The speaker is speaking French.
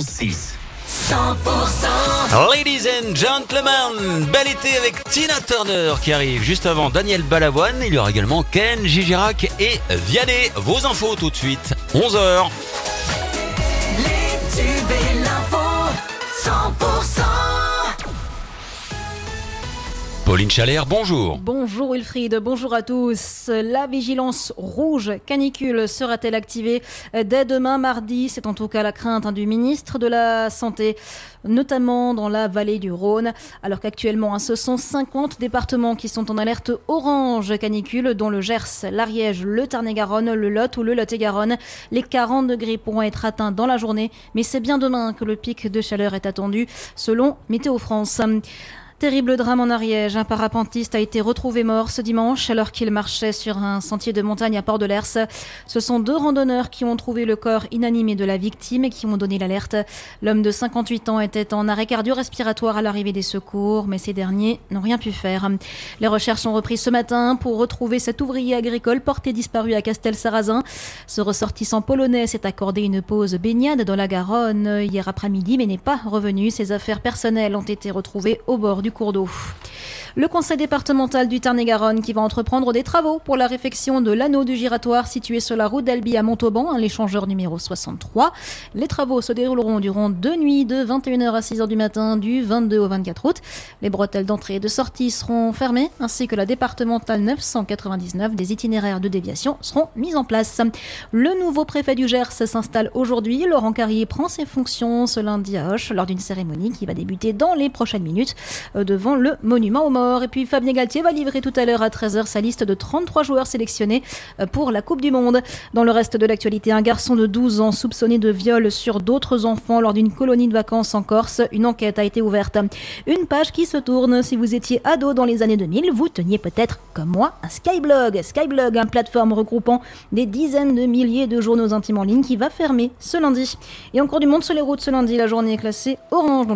6. 100% Ladies and gentlemen, bel été avec Tina Turner qui arrive juste avant Daniel Balavoine. Il y aura également Ken, Gigirac et Vianney. Vos infos tout de suite, 11h. Les tubes et l'info 100% Pauline Chalère, bonjour. Bonjour Wilfried, bonjour à tous. La vigilance rouge canicule sera-t-elle activée dès demain mardi? C'est en tout cas la crainte hein, du ministre de la Santé, notamment dans la vallée du Rhône, alors qu'actuellement hein, ce sont 50 départements qui sont en alerte orange canicule, dont le Gers, l'Ariège, le Tarn-et-Garonne, le Lot ou le Lot-et-Garonne. Les 40 degrés pourront être atteints dans la journée, mais c'est bien demain que le pic de chaleur est attendu, selon Météo France. Terrible drame en Ariège. Un parapentiste a été retrouvé mort ce dimanche alors qu'il marchait sur un sentier de montagne à Port de l'Ers. Ce sont deux randonneurs qui ont trouvé le corps inanimé de la victime et qui ont donné l'alerte. L'homme de 58 ans était en arrêt cardio-respiratoire à l'arrivée des secours, mais ces derniers n'ont rien pu faire. Les recherches sont reprises ce matin pour retrouver cet ouvrier agricole porté disparu à Castel-Sarrazin. Ce ressortissant polonais s'est accordé une pause baignade dans la Garonne hier après-midi, mais n'est pas revenu. Ses affaires personnelles ont été retrouvées au bord du cours d'eau. Le conseil départemental du Tarn-et-Garonne qui va entreprendre des travaux pour la réfection de l'anneau du giratoire situé sur la route d'Albi à Montauban, hein, l'échangeur numéro 63. Les travaux se dérouleront durant deux nuits de 21h à 6h du matin du 22 au 24 août. Les bretelles d'entrée et de sortie seront fermées ainsi que la départementale 999 des itinéraires de déviation seront mis en place. Le nouveau préfet du Gers s'installe aujourd'hui. Laurent Carrier prend ses fonctions ce lundi à Hoche lors d'une cérémonie qui va débuter dans les prochaines minutes euh, devant le monument aux morts. Et puis Fabien Galtier va livrer tout à l'heure à 13h sa liste de 33 joueurs sélectionnés euh, pour la Coupe du Monde. Dans le reste de l'actualité, un garçon de 12 ans soupçonné de viol sur d'autres enfants lors d'une colonie de vacances en Corse. Une enquête a été ouverte. Une page qui se tourne. Si vous étiez ado dans les années 2000, vous teniez peut-être, comme moi, un Skyblog. Skyblog, une plateforme regroupant des dizaines de milliers de journaux intimes en ligne qui va fermer ce lundi. Et encore du monde sur les routes ce lundi. La journée est classée orange.